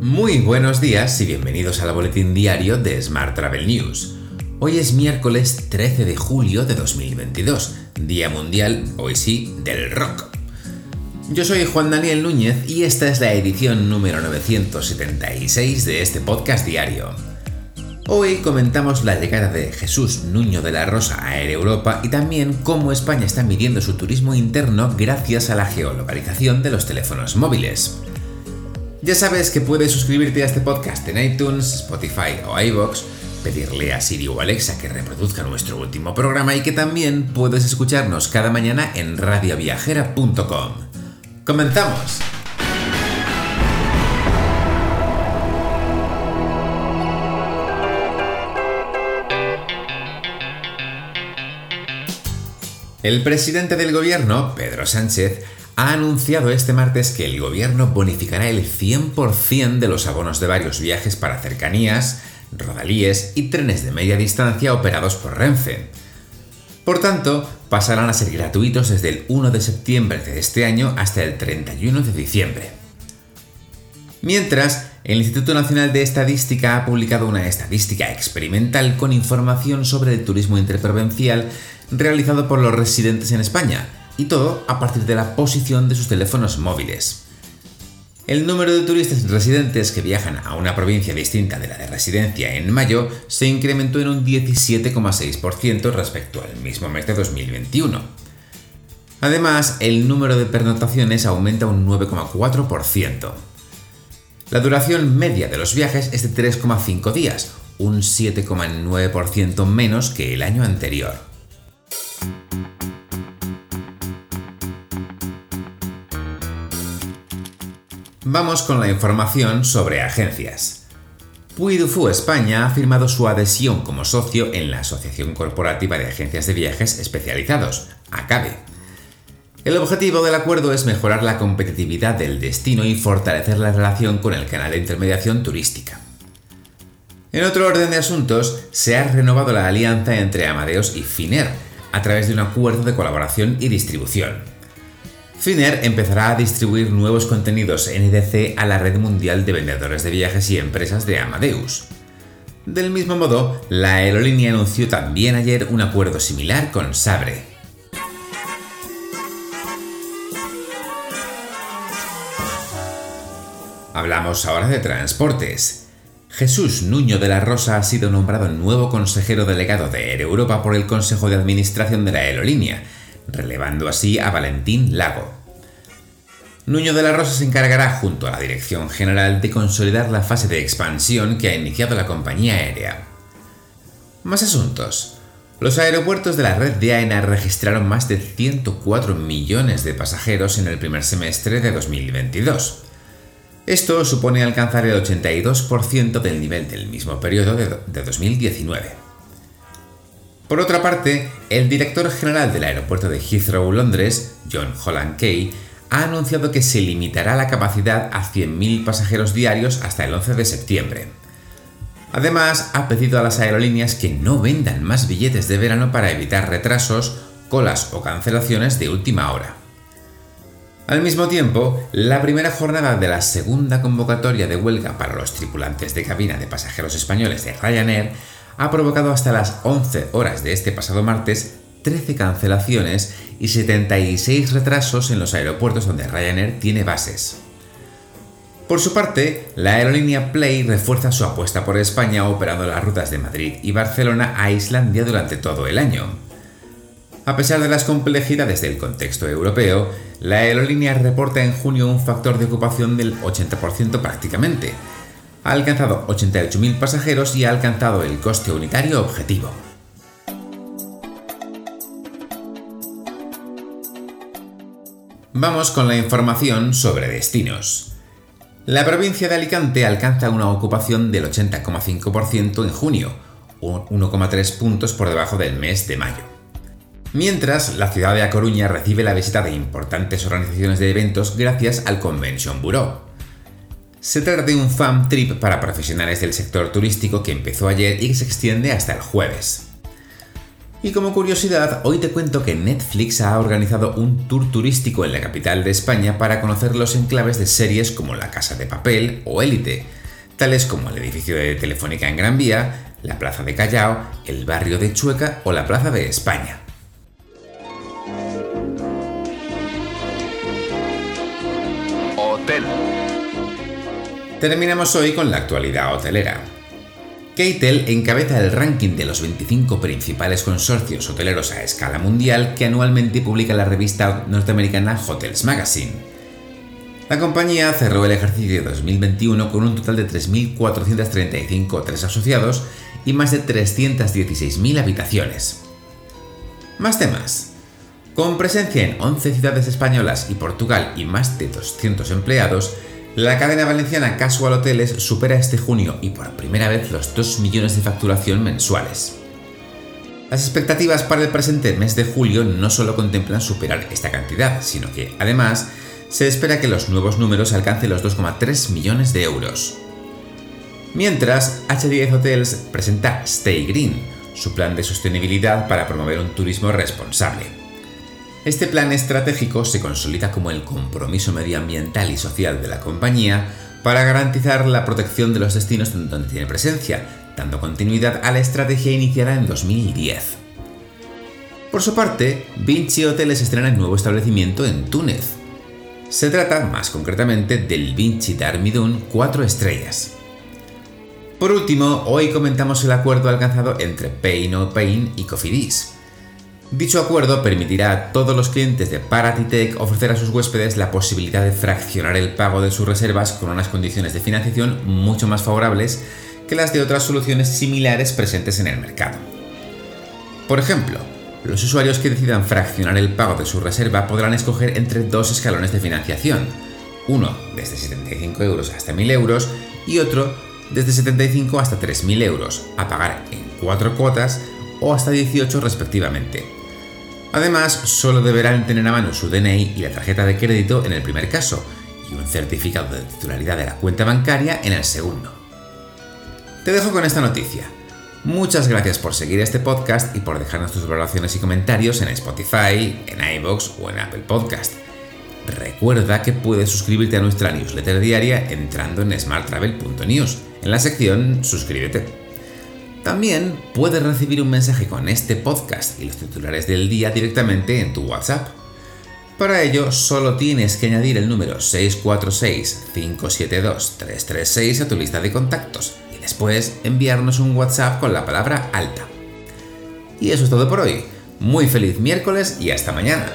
Muy buenos días y bienvenidos al boletín diario de Smart Travel News. Hoy es miércoles 13 de julio de 2022, Día Mundial, hoy sí, del rock. Yo soy Juan Daniel Núñez y esta es la edición número 976 de este podcast diario. Hoy comentamos la llegada de Jesús Nuño de la Rosa a Air Europa y también cómo España está midiendo su turismo interno gracias a la geolocalización de los teléfonos móviles. Ya sabes que puedes suscribirte a este podcast en iTunes, Spotify o iVoox, pedirle a Siri o Alexa que reproduzca nuestro último programa y que también puedes escucharnos cada mañana en radioviajera.com. ¡Comenzamos! El presidente del gobierno, Pedro Sánchez, ha anunciado este martes que el gobierno bonificará el 100% de los abonos de varios viajes para cercanías, rodalíes y trenes de media distancia operados por Renfe. Por tanto, pasarán a ser gratuitos desde el 1 de septiembre de este año hasta el 31 de diciembre. Mientras, el Instituto Nacional de Estadística ha publicado una estadística experimental con información sobre el turismo interprovincial realizado por los residentes en España, y todo a partir de la posición de sus teléfonos móviles. El número de turistas residentes que viajan a una provincia distinta de la de residencia en mayo se incrementó en un 17,6% respecto al mismo mes de 2021. Además, el número de pernotaciones aumenta un 9,4%. La duración media de los viajes es de 3,5 días, un 7,9% menos que el año anterior. Vamos con la información sobre agencias. Puy España ha firmado su adhesión como socio en la Asociación Corporativa de Agencias de Viajes Especializados, ACABE. El objetivo del acuerdo es mejorar la competitividad del destino y fortalecer la relación con el canal de intermediación turística. En otro orden de asuntos, se ha renovado la alianza entre Amadeus y Finer a través de un acuerdo de colaboración y distribución. Finnair empezará a distribuir nuevos contenidos en NDC a la red mundial de vendedores de viajes y empresas de Amadeus. Del mismo modo, la aerolínea anunció también ayer un acuerdo similar con Sabre. Hablamos ahora de transportes. Jesús Nuño de la Rosa ha sido nombrado nuevo consejero delegado de Air Europa por el Consejo de Administración de la aerolínea, relevando así a Valentín Lago. Nuño de la Rosa se encargará junto a la Dirección General de consolidar la fase de expansión que ha iniciado la compañía aérea. Más asuntos. Los aeropuertos de la red de AENA registraron más de 104 millones de pasajeros en el primer semestre de 2022. Esto supone alcanzar el 82% del nivel del mismo periodo de 2019. Por otra parte, el director general del aeropuerto de Heathrow, Londres, John Holland Kay, ha anunciado que se limitará la capacidad a 100.000 pasajeros diarios hasta el 11 de septiembre. Además, ha pedido a las aerolíneas que no vendan más billetes de verano para evitar retrasos, colas o cancelaciones de última hora. Al mismo tiempo, la primera jornada de la segunda convocatoria de huelga para los tripulantes de cabina de pasajeros españoles de Ryanair ha provocado hasta las 11 horas de este pasado martes 13 cancelaciones y 76 retrasos en los aeropuertos donde Ryanair tiene bases. Por su parte, la aerolínea Play refuerza su apuesta por España operando las rutas de Madrid y Barcelona a Islandia durante todo el año. A pesar de las complejidades del contexto europeo, la aerolínea reporta en junio un factor de ocupación del 80% prácticamente, ha alcanzado 88.000 pasajeros y ha alcanzado el coste unitario objetivo. Vamos con la información sobre destinos. La provincia de Alicante alcanza una ocupación del 80,5% en junio, 1,3 puntos por debajo del mes de mayo. Mientras, la ciudad de A Coruña recibe la visita de importantes organizaciones de eventos gracias al Convention Bureau. Se trata de un fan trip para profesionales del sector turístico que empezó ayer y que se extiende hasta el jueves. Y como curiosidad, hoy te cuento que Netflix ha organizado un tour turístico en la capital de España para conocer los enclaves de series como La Casa de Papel o Élite, tales como el edificio de Telefónica en Gran Vía, la Plaza de Callao, el barrio de Chueca o la Plaza de España. Terminamos hoy con la actualidad hotelera. Keitel encabeza el ranking de los 25 principales consorcios hoteleros a escala mundial que anualmente publica la revista norteamericana Hotels Magazine. La compañía cerró el ejercicio de 2021 con un total de 3.435 hoteles asociados y más de 316.000 habitaciones. Más temas. Con presencia en 11 ciudades españolas y Portugal y más de 200 empleados, la cadena valenciana Casual Hoteles supera este junio y por primera vez los 2 millones de facturación mensuales. Las expectativas para el presente mes de julio no solo contemplan superar esta cantidad, sino que, además, se espera que los nuevos números alcancen los 2,3 millones de euros. Mientras, H10 Hotels presenta Stay Green, su plan de sostenibilidad para promover un turismo responsable. Este plan estratégico se consolida como el compromiso medioambiental y social de la compañía para garantizar la protección de los destinos donde tiene presencia, dando continuidad a la estrategia iniciada en 2010. Por su parte, Vinci Hoteles estrena el nuevo establecimiento en Túnez. Se trata, más concretamente, del Vinci Darmidun 4 estrellas. Por último, hoy comentamos el acuerdo alcanzado entre Pay No Pain y Cofidis Dicho acuerdo permitirá a todos los clientes de Paratitech ofrecer a sus huéspedes la posibilidad de fraccionar el pago de sus reservas con unas condiciones de financiación mucho más favorables que las de otras soluciones similares presentes en el mercado. Por ejemplo, los usuarios que decidan fraccionar el pago de su reserva podrán escoger entre dos escalones de financiación, uno desde 75 euros hasta 1000 euros y otro desde 75 hasta 3000 euros, a pagar en cuatro cuotas o hasta 18 respectivamente. Además, solo deberán tener a mano su DNI y la tarjeta de crédito en el primer caso, y un certificado de titularidad de la cuenta bancaria en el segundo. Te dejo con esta noticia. Muchas gracias por seguir este podcast y por dejarnos tus valoraciones y comentarios en Spotify, en iVoox o en Apple Podcast. Recuerda que puedes suscribirte a nuestra newsletter diaria entrando en smarttravel.news, en la sección Suscríbete. También puedes recibir un mensaje con este podcast y los titulares del día directamente en tu WhatsApp. Para ello, solo tienes que añadir el número 646-572-336 a tu lista de contactos y después enviarnos un WhatsApp con la palabra alta. Y eso es todo por hoy. Muy feliz miércoles y hasta mañana.